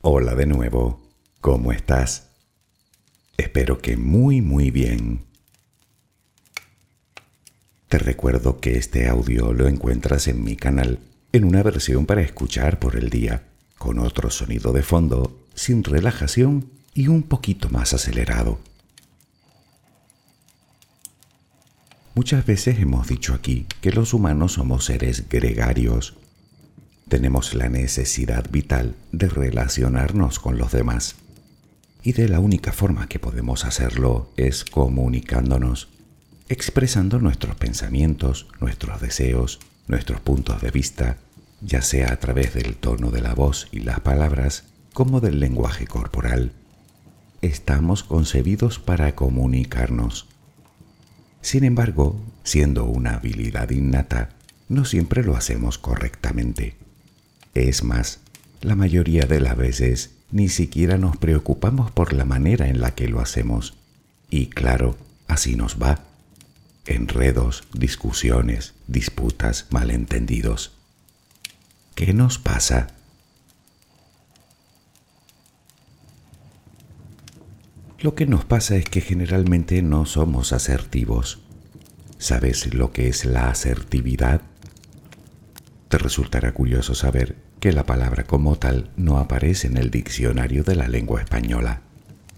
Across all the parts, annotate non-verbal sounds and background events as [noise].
Hola de nuevo, ¿cómo estás? Espero que muy muy bien. Te recuerdo que este audio lo encuentras en mi canal en una versión para escuchar por el día, con otro sonido de fondo, sin relajación y un poquito más acelerado. Muchas veces hemos dicho aquí que los humanos somos seres gregarios. Tenemos la necesidad vital de relacionarnos con los demás. Y de la única forma que podemos hacerlo es comunicándonos, expresando nuestros pensamientos, nuestros deseos, nuestros puntos de vista, ya sea a través del tono de la voz y las palabras, como del lenguaje corporal. Estamos concebidos para comunicarnos. Sin embargo, siendo una habilidad innata, no siempre lo hacemos correctamente. Es más, la mayoría de las veces ni siquiera nos preocupamos por la manera en la que lo hacemos. Y claro, así nos va. Enredos, discusiones, disputas, malentendidos. ¿Qué nos pasa? Lo que nos pasa es que generalmente no somos asertivos. ¿Sabes lo que es la asertividad? Te resultará curioso saber que la palabra como tal no aparece en el diccionario de la lengua española.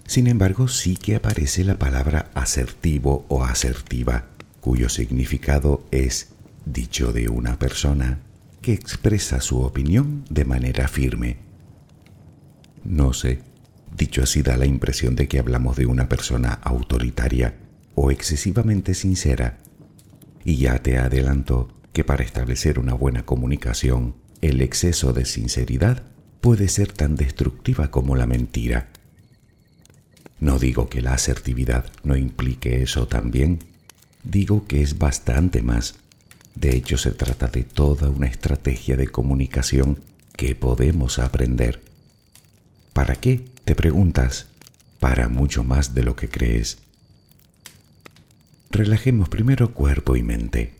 Sin embargo, sí que aparece la palabra asertivo o asertiva, cuyo significado es dicho de una persona que expresa su opinión de manera firme. No sé, Dicho así da la impresión de que hablamos de una persona autoritaria o excesivamente sincera. Y ya te adelanto que para establecer una buena comunicación, el exceso de sinceridad puede ser tan destructiva como la mentira. No digo que la asertividad no implique eso también, digo que es bastante más. De hecho, se trata de toda una estrategia de comunicación que podemos aprender. ¿Para qué? Te preguntas, para mucho más de lo que crees. Relajemos primero cuerpo y mente.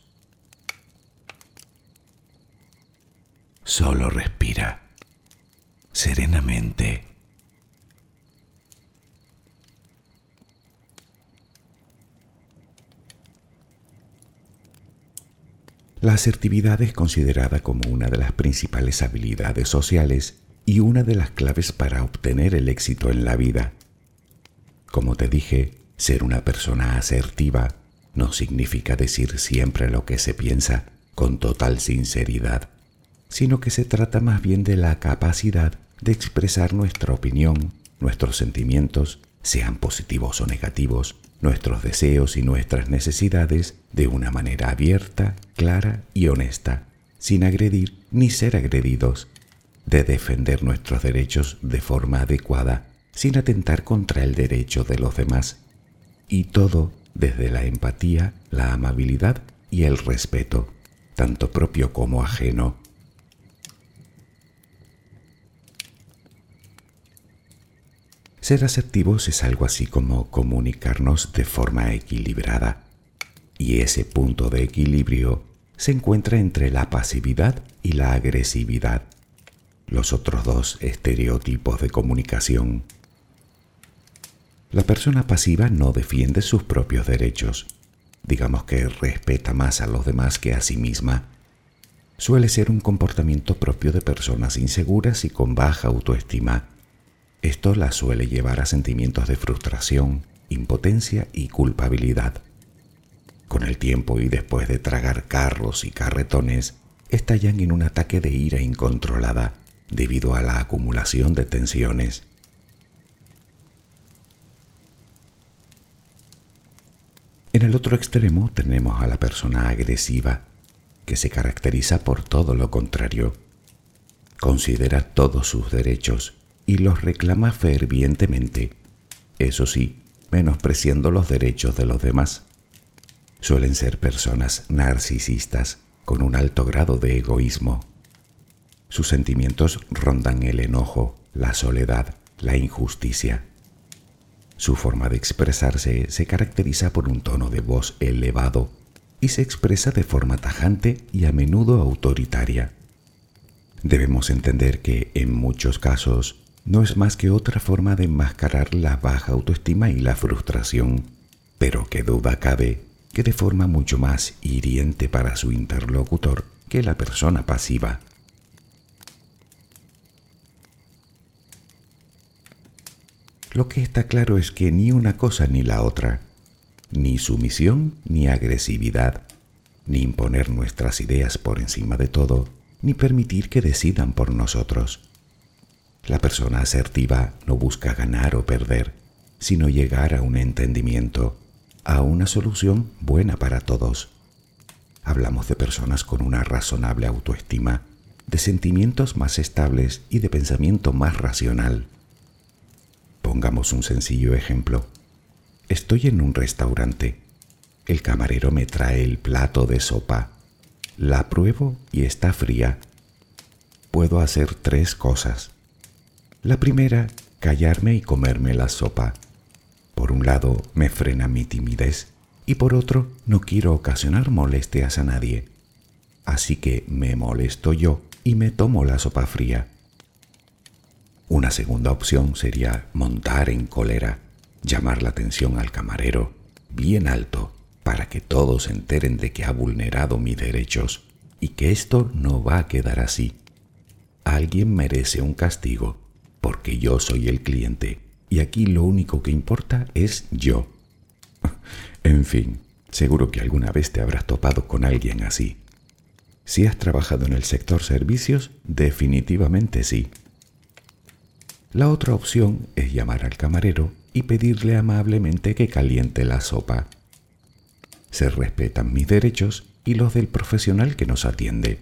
Solo respira serenamente. La asertividad es considerada como una de las principales habilidades sociales y una de las claves para obtener el éxito en la vida. Como te dije, ser una persona asertiva no significa decir siempre lo que se piensa con total sinceridad sino que se trata más bien de la capacidad de expresar nuestra opinión, nuestros sentimientos, sean positivos o negativos, nuestros deseos y nuestras necesidades de una manera abierta, clara y honesta, sin agredir ni ser agredidos, de defender nuestros derechos de forma adecuada, sin atentar contra el derecho de los demás, y todo desde la empatía, la amabilidad y el respeto, tanto propio como ajeno, Ser asertivos es algo así como comunicarnos de forma equilibrada, y ese punto de equilibrio se encuentra entre la pasividad y la agresividad, los otros dos estereotipos de comunicación. La persona pasiva no defiende sus propios derechos, digamos que respeta más a los demás que a sí misma. Suele ser un comportamiento propio de personas inseguras y con baja autoestima esto la suele llevar a sentimientos de frustración, impotencia y culpabilidad. Con el tiempo y después de tragar carros y carretones, estallan en un ataque de ira incontrolada debido a la acumulación de tensiones. En el otro extremo tenemos a la persona agresiva, que se caracteriza por todo lo contrario. Considera todos sus derechos y los reclama fervientemente, eso sí, menospreciando los derechos de los demás. Suelen ser personas narcisistas con un alto grado de egoísmo. Sus sentimientos rondan el enojo, la soledad, la injusticia. Su forma de expresarse se caracteriza por un tono de voz elevado y se expresa de forma tajante y a menudo autoritaria. Debemos entender que en muchos casos no es más que otra forma de enmascarar la baja autoestima y la frustración, pero que duda cabe que de forma mucho más hiriente para su interlocutor que la persona pasiva. Lo que está claro es que ni una cosa ni la otra, ni sumisión ni agresividad, ni imponer nuestras ideas por encima de todo, ni permitir que decidan por nosotros la persona asertiva no busca ganar o perder, sino llegar a un entendimiento, a una solución buena para todos. Hablamos de personas con una razonable autoestima, de sentimientos más estables y de pensamiento más racional. Pongamos un sencillo ejemplo. Estoy en un restaurante. El camarero me trae el plato de sopa. La pruebo y está fría. Puedo hacer tres cosas. La primera, callarme y comerme la sopa. Por un lado, me frena mi timidez y por otro, no quiero ocasionar molestias a nadie. Así que me molesto yo y me tomo la sopa fría. Una segunda opción sería montar en cólera, llamar la atención al camarero bien alto para que todos se enteren de que ha vulnerado mis derechos y que esto no va a quedar así. Alguien merece un castigo porque yo soy el cliente y aquí lo único que importa es yo. [laughs] en fin, seguro que alguna vez te habrás topado con alguien así. Si has trabajado en el sector servicios, definitivamente sí. La otra opción es llamar al camarero y pedirle amablemente que caliente la sopa. Se respetan mis derechos y los del profesional que nos atiende.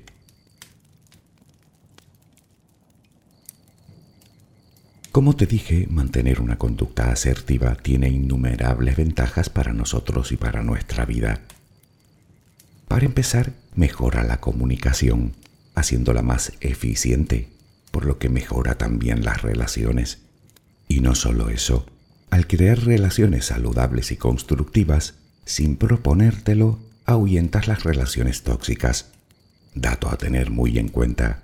Como te dije, mantener una conducta asertiva tiene innumerables ventajas para nosotros y para nuestra vida. Para empezar, mejora la comunicación, haciéndola más eficiente por lo que mejora también las relaciones. Y no solo eso, al crear relaciones saludables y constructivas, sin proponértelo, ahuyentas las relaciones tóxicas. Dato a tener muy en cuenta.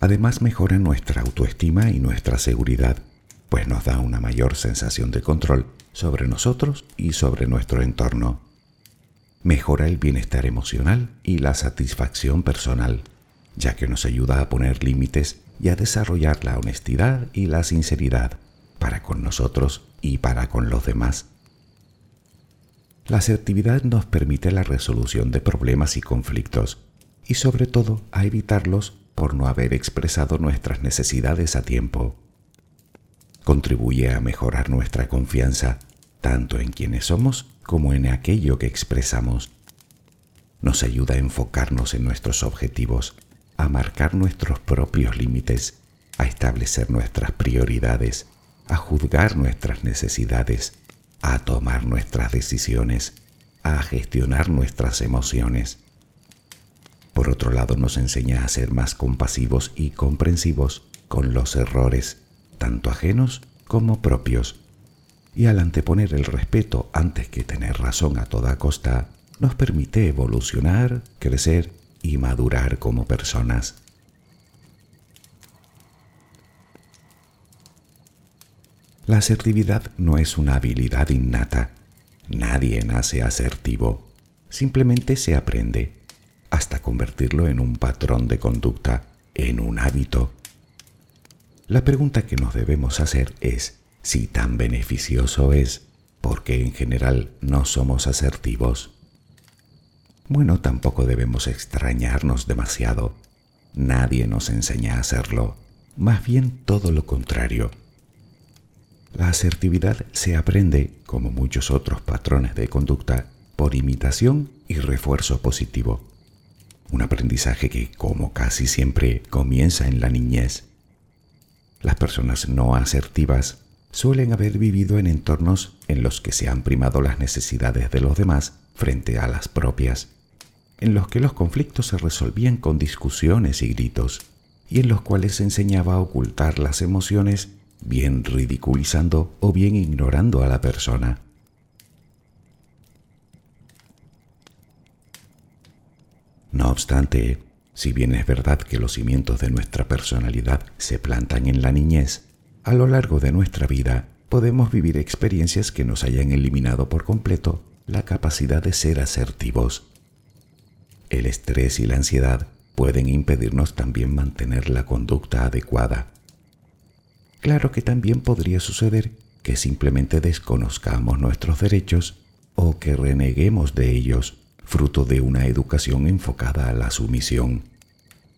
Además mejora nuestra autoestima y nuestra seguridad, pues nos da una mayor sensación de control sobre nosotros y sobre nuestro entorno. Mejora el bienestar emocional y la satisfacción personal ya que nos ayuda a poner límites y a desarrollar la honestidad y la sinceridad para con nosotros y para con los demás. La asertividad nos permite la resolución de problemas y conflictos y sobre todo a evitarlos por no haber expresado nuestras necesidades a tiempo. Contribuye a mejorar nuestra confianza tanto en quienes somos como en aquello que expresamos. Nos ayuda a enfocarnos en nuestros objetivos a marcar nuestros propios límites, a establecer nuestras prioridades, a juzgar nuestras necesidades, a tomar nuestras decisiones, a gestionar nuestras emociones. Por otro lado, nos enseña a ser más compasivos y comprensivos con los errores, tanto ajenos como propios. Y al anteponer el respeto antes que tener razón a toda costa, nos permite evolucionar, crecer y madurar como personas. La asertividad no es una habilidad innata. Nadie nace asertivo. Simplemente se aprende hasta convertirlo en un patrón de conducta, en un hábito. La pregunta que nos debemos hacer es si tan beneficioso es porque en general no somos asertivos. Bueno, tampoco debemos extrañarnos demasiado. Nadie nos enseña a hacerlo, más bien todo lo contrario. La asertividad se aprende, como muchos otros patrones de conducta, por imitación y refuerzo positivo. Un aprendizaje que, como casi siempre, comienza en la niñez. Las personas no asertivas suelen haber vivido en entornos en los que se han primado las necesidades de los demás frente a las propias en los que los conflictos se resolvían con discusiones y gritos, y en los cuales se enseñaba a ocultar las emociones, bien ridiculizando o bien ignorando a la persona. No obstante, si bien es verdad que los cimientos de nuestra personalidad se plantan en la niñez, a lo largo de nuestra vida podemos vivir experiencias que nos hayan eliminado por completo la capacidad de ser asertivos el estrés y la ansiedad pueden impedirnos también mantener la conducta adecuada. Claro que también podría suceder que simplemente desconozcamos nuestros derechos o que reneguemos de ellos fruto de una educación enfocada a la sumisión,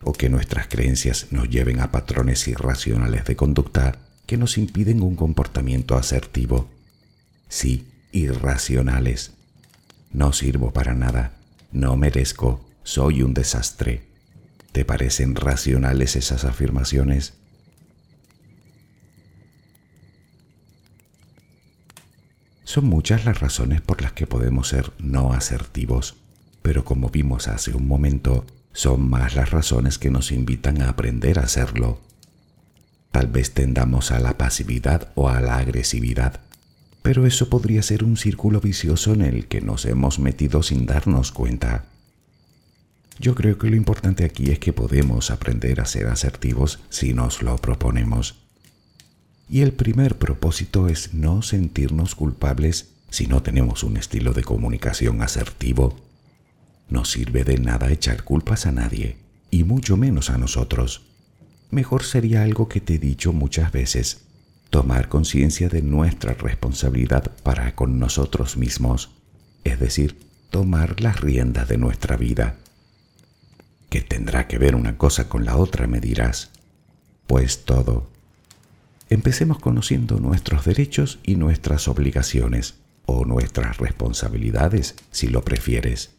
o que nuestras creencias nos lleven a patrones irracionales de conducta que nos impiden un comportamiento asertivo. Sí, irracionales. No sirvo para nada, no merezco, soy un desastre. ¿Te parecen racionales esas afirmaciones? Son muchas las razones por las que podemos ser no asertivos, pero como vimos hace un momento, son más las razones que nos invitan a aprender a hacerlo. Tal vez tendamos a la pasividad o a la agresividad, pero eso podría ser un círculo vicioso en el que nos hemos metido sin darnos cuenta. Yo creo que lo importante aquí es que podemos aprender a ser asertivos si nos lo proponemos. Y el primer propósito es no sentirnos culpables si no tenemos un estilo de comunicación asertivo. No sirve de nada echar culpas a nadie, y mucho menos a nosotros. Mejor sería algo que te he dicho muchas veces, tomar conciencia de nuestra responsabilidad para con nosotros mismos, es decir, tomar las riendas de nuestra vida ¿Qué tendrá que ver una cosa con la otra? me dirás. Pues todo. Empecemos conociendo nuestros derechos y nuestras obligaciones, o nuestras responsabilidades, si lo prefieres.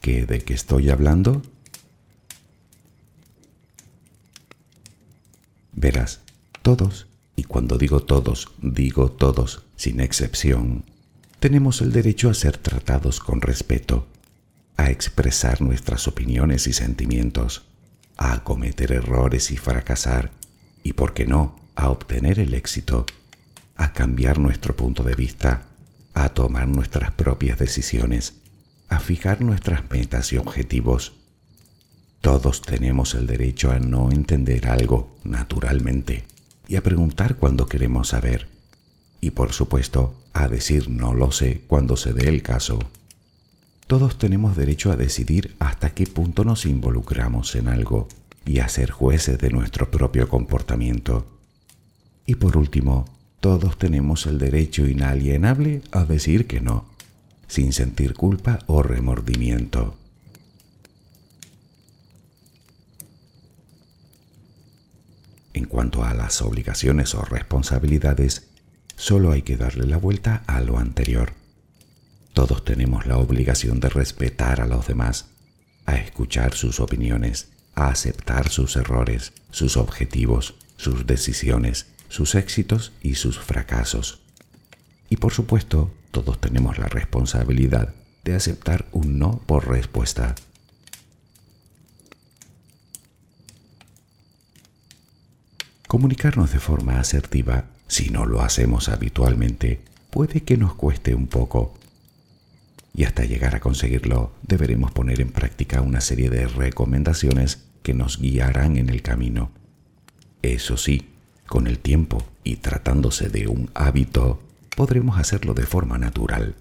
¿Qué de qué estoy hablando? Verás, todos, y cuando digo todos, digo todos, sin excepción, tenemos el derecho a ser tratados con respeto, a expresar nuestras opiniones y sentimientos, a cometer errores y fracasar, y por qué no, a obtener el éxito, a cambiar nuestro punto de vista, a tomar nuestras propias decisiones, a fijar nuestras metas y objetivos. Todos tenemos el derecho a no entender algo naturalmente y a preguntar cuando queremos saber. Y por supuesto, a decir no lo sé cuando se dé el caso. Todos tenemos derecho a decidir hasta qué punto nos involucramos en algo y a ser jueces de nuestro propio comportamiento. Y por último, todos tenemos el derecho inalienable a decir que no, sin sentir culpa o remordimiento. En cuanto a las obligaciones o responsabilidades, solo hay que darle la vuelta a lo anterior. Todos tenemos la obligación de respetar a los demás, a escuchar sus opiniones, a aceptar sus errores, sus objetivos, sus decisiones, sus éxitos y sus fracasos. Y por supuesto, todos tenemos la responsabilidad de aceptar un no por respuesta. Comunicarnos de forma asertiva, si no lo hacemos habitualmente, puede que nos cueste un poco y hasta llegar a conseguirlo deberemos poner en práctica una serie de recomendaciones que nos guiarán en el camino. Eso sí, con el tiempo y tratándose de un hábito, podremos hacerlo de forma natural.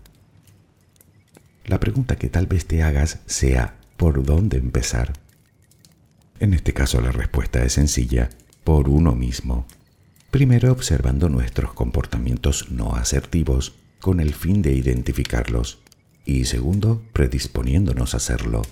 La pregunta que tal vez te hagas sea ¿por dónde empezar? En este caso la respuesta es sencilla, por uno mismo. Primero observando nuestros comportamientos no asertivos con el fin de identificarlos y segundo, predisponiéndonos a hacerlo.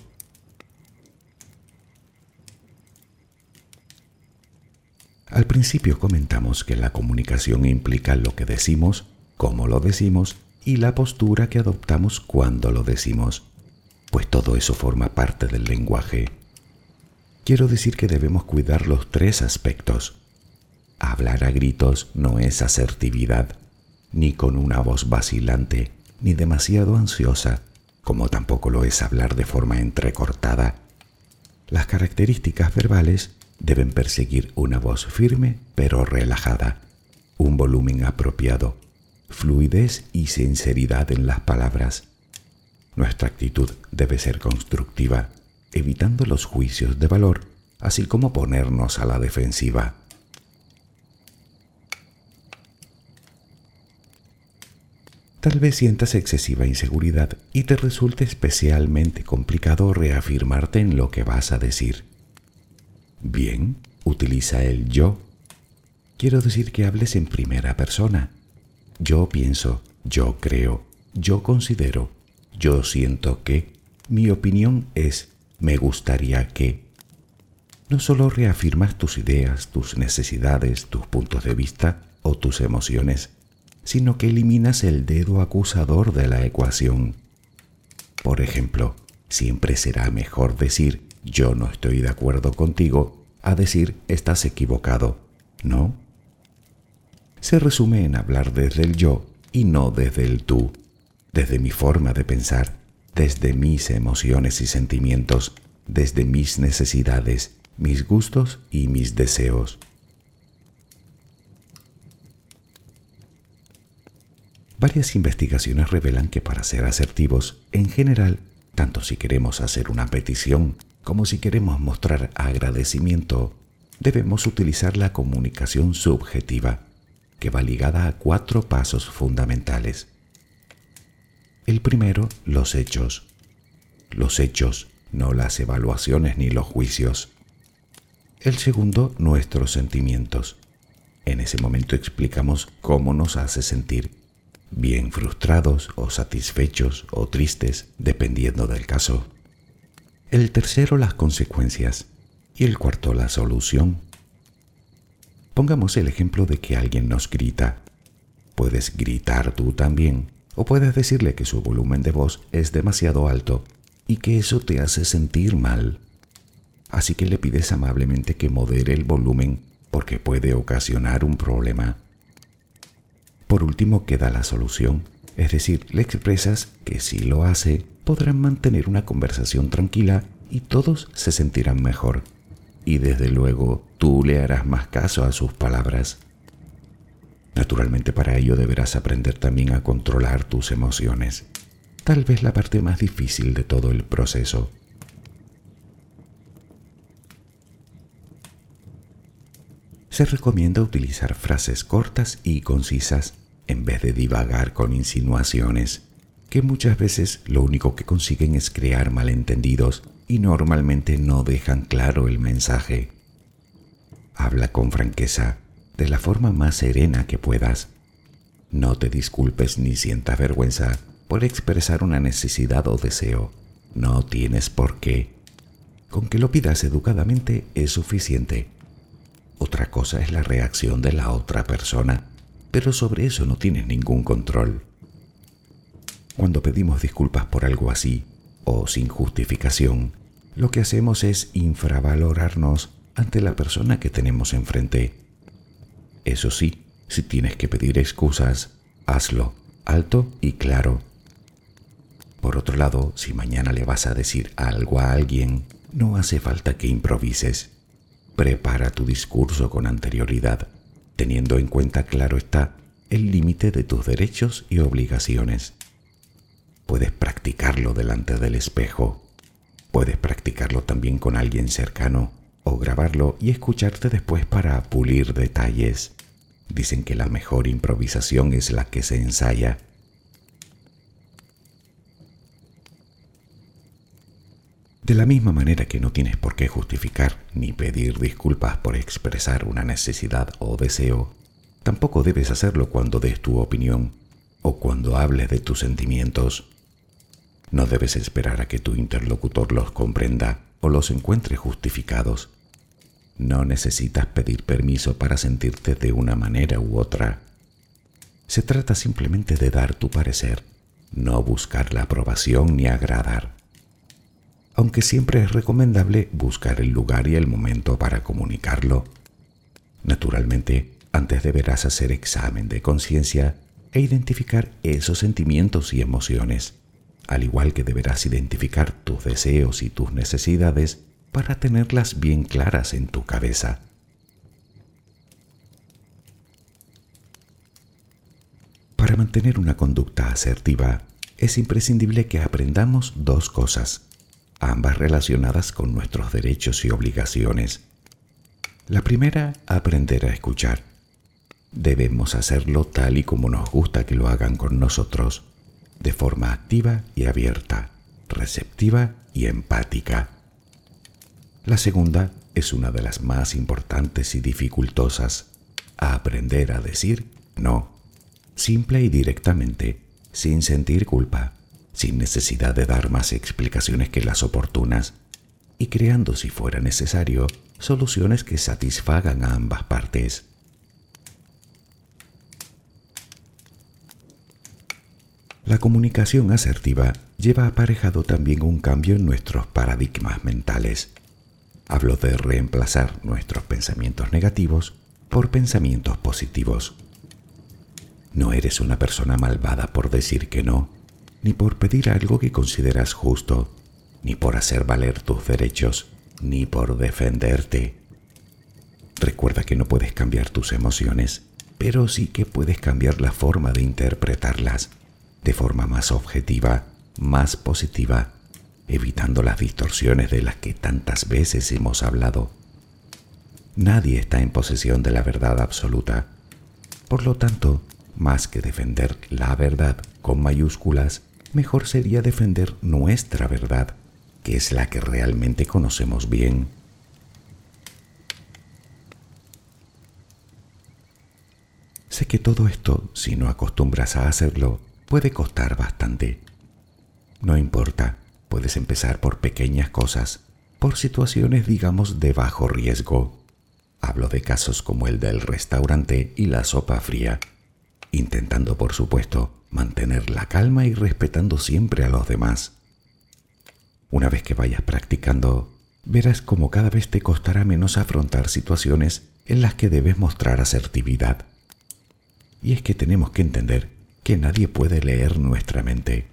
Al principio comentamos que la comunicación implica lo que decimos, cómo lo decimos y la postura que adoptamos cuando lo decimos, pues todo eso forma parte del lenguaje. Quiero decir que debemos cuidar los tres aspectos. Hablar a gritos no es asertividad, ni con una voz vacilante, ni demasiado ansiosa, como tampoco lo es hablar de forma entrecortada. Las características verbales deben perseguir una voz firme pero relajada, un volumen apropiado, fluidez y sinceridad en las palabras. Nuestra actitud debe ser constructiva, evitando los juicios de valor, así como ponernos a la defensiva. Tal vez sientas excesiva inseguridad y te resulte especialmente complicado reafirmarte en lo que vas a decir. Bien, utiliza el yo. Quiero decir que hables en primera persona. Yo pienso, yo creo, yo considero, yo siento que, mi opinión es, me gustaría que. No solo reafirmas tus ideas, tus necesidades, tus puntos de vista o tus emociones, sino que eliminas el dedo acusador de la ecuación. Por ejemplo, siempre será mejor decir yo no estoy de acuerdo contigo a decir estás equivocado, ¿no? Se resume en hablar desde el yo y no desde el tú, desde mi forma de pensar, desde mis emociones y sentimientos, desde mis necesidades, mis gustos y mis deseos. Varias investigaciones revelan que para ser asertivos, en general, tanto si queremos hacer una petición como si queremos mostrar agradecimiento, debemos utilizar la comunicación subjetiva, que va ligada a cuatro pasos fundamentales. El primero, los hechos. Los hechos, no las evaluaciones ni los juicios. El segundo, nuestros sentimientos. En ese momento explicamos cómo nos hace sentir, bien frustrados o satisfechos o tristes, dependiendo del caso. El tercero, las consecuencias. Y el cuarto, la solución. Pongamos el ejemplo de que alguien nos grita. Puedes gritar tú también, o puedes decirle que su volumen de voz es demasiado alto y que eso te hace sentir mal. Así que le pides amablemente que modere el volumen porque puede ocasionar un problema. Por último queda la solución, es decir, le expresas que si lo hace, podrán mantener una conversación tranquila y todos se sentirán mejor. Y desde luego tú le harás más caso a sus palabras. Naturalmente para ello deberás aprender también a controlar tus emociones tal vez la parte más difícil de todo el proceso. Se recomienda utilizar frases cortas y concisas en vez de divagar con insinuaciones, que muchas veces lo único que consiguen es crear malentendidos y normalmente no dejan claro el mensaje. Habla con franqueza, de la forma más serena que puedas. No te disculpes ni sientas vergüenza por expresar una necesidad o deseo. No tienes por qué. Con que lo pidas educadamente es suficiente. Otra cosa es la reacción de la otra persona, pero sobre eso no tienes ningún control. Cuando pedimos disculpas por algo así, o sin justificación, lo que hacemos es infravalorarnos ante la persona que tenemos enfrente. Eso sí, si tienes que pedir excusas, hazlo alto y claro por otro lado, si mañana le vas a decir algo a alguien, no hace falta que improvises. Prepara tu discurso con anterioridad, teniendo en cuenta, claro está, el límite de tus derechos y obligaciones. Puedes practicarlo delante del espejo. Puedes practicarlo también con alguien cercano o grabarlo y escucharte después para pulir detalles. Dicen que la mejor improvisación es la que se ensaya. De la misma manera que no tienes por qué justificar ni pedir disculpas por expresar una necesidad o deseo, tampoco debes hacerlo cuando des tu opinión o cuando hables de tus sentimientos. No debes esperar a que tu interlocutor los comprenda o los encuentre justificados. No necesitas pedir permiso para sentirte de una manera u otra. Se trata simplemente de dar tu parecer, no buscar la aprobación ni agradar aunque siempre es recomendable buscar el lugar y el momento para comunicarlo. Naturalmente, antes deberás hacer examen de conciencia e identificar esos sentimientos y emociones, al igual que deberás identificar tus deseos y tus necesidades para tenerlas bien claras en tu cabeza. Para mantener una conducta asertiva, es imprescindible que aprendamos dos cosas ambas relacionadas con nuestros derechos y obligaciones. La primera, aprender a escuchar. Debemos hacerlo tal y como nos gusta que lo hagan con nosotros, de forma activa y abierta, receptiva y empática. La segunda es una de las más importantes y dificultosas, aprender a decir no, simple y directamente, sin sentir culpa sin necesidad de dar más explicaciones que las oportunas, y creando, si fuera necesario, soluciones que satisfagan a ambas partes. La comunicación asertiva lleva aparejado también un cambio en nuestros paradigmas mentales. Hablo de reemplazar nuestros pensamientos negativos por pensamientos positivos. No eres una persona malvada por decir que no, ni por pedir algo que consideras justo, ni por hacer valer tus derechos, ni por defenderte. Recuerda que no puedes cambiar tus emociones, pero sí que puedes cambiar la forma de interpretarlas de forma más objetiva, más positiva, evitando las distorsiones de las que tantas veces hemos hablado. Nadie está en posesión de la verdad absoluta. Por lo tanto, más que defender la verdad con mayúsculas, mejor sería defender nuestra verdad, que es la que realmente conocemos bien. Sé que todo esto, si no acostumbras a hacerlo, puede costar bastante. No importa, puedes empezar por pequeñas cosas, por situaciones digamos de bajo riesgo. Hablo de casos como el del restaurante y la sopa fría, intentando por supuesto mantener la calma y respetando siempre a los demás. Una vez que vayas practicando, verás como cada vez te costará menos afrontar situaciones en las que debes mostrar asertividad. Y es que tenemos que entender que nadie puede leer nuestra mente.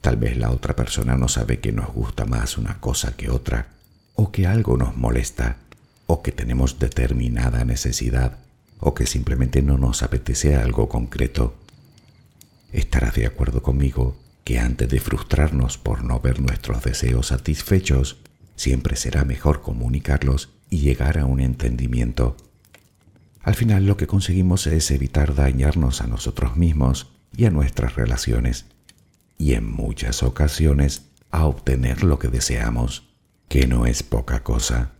Tal vez la otra persona no sabe que nos gusta más una cosa que otra, o que algo nos molesta, o que tenemos determinada necesidad, o que simplemente no nos apetece algo concreto. Estarás de acuerdo conmigo que antes de frustrarnos por no ver nuestros deseos satisfechos, siempre será mejor comunicarlos y llegar a un entendimiento al final lo que conseguimos es evitar dañarnos a nosotros mismos y a nuestras relaciones, y en muchas ocasiones a obtener lo que deseamos, que no es poca cosa.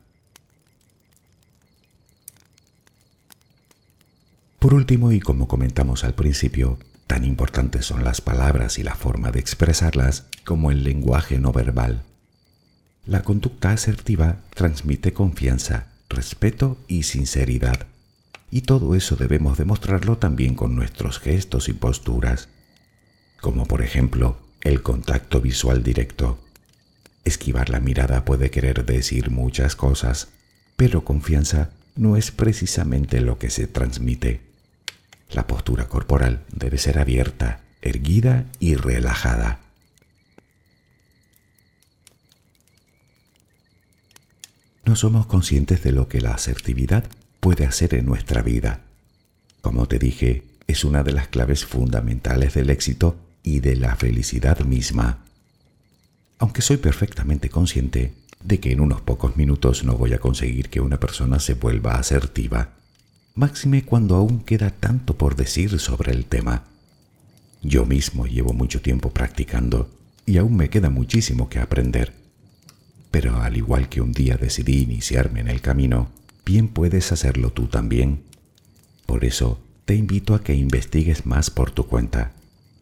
Por último, y como comentamos al principio, tan importantes son las palabras y la forma de expresarlas como el lenguaje no verbal. La conducta asertiva transmite confianza, respeto y sinceridad y todo eso debemos demostrarlo también con nuestros gestos y posturas, como por ejemplo el contacto visual directo. Esquivar la mirada puede querer decir muchas cosas, pero confianza no es precisamente lo que se transmite. La postura corporal debe ser abierta, erguida y relajada. No somos conscientes de lo que la asertividad puede hacer en nuestra vida. Como te dije, es una de las claves fundamentales del éxito y de la felicidad misma. Aunque soy perfectamente consciente de que en unos pocos minutos no voy a conseguir que una persona se vuelva asertiva, máxime cuando aún queda tanto por decir sobre el tema. Yo mismo llevo mucho tiempo practicando y aún me queda muchísimo que aprender. Pero al igual que un día decidí iniciarme en el camino, bien puedes hacerlo tú también. Por eso te invito a que investigues más por tu cuenta.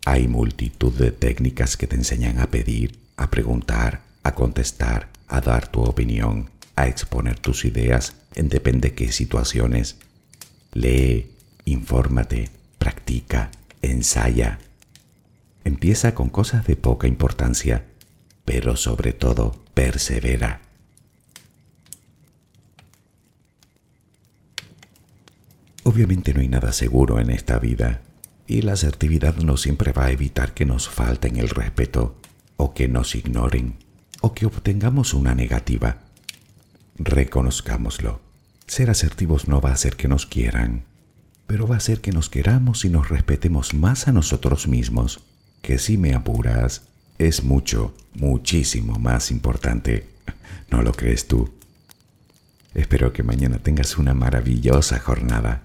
Hay multitud de técnicas que te enseñan a pedir, a preguntar, a contestar, a dar tu opinión, a exponer tus ideas en depende qué situaciones. Lee, infórmate, practica, ensaya. Empieza con cosas de poca importancia, pero sobre todo persevera. Obviamente no hay nada seguro en esta vida y la asertividad no siempre va a evitar que nos falten el respeto o que nos ignoren o que obtengamos una negativa. Reconozcámoslo. Ser asertivos no va a hacer que nos quieran, pero va a hacer que nos queramos y nos respetemos más a nosotros mismos, que si me apuras, es mucho, muchísimo más importante. ¿No lo crees tú? Espero que mañana tengas una maravillosa jornada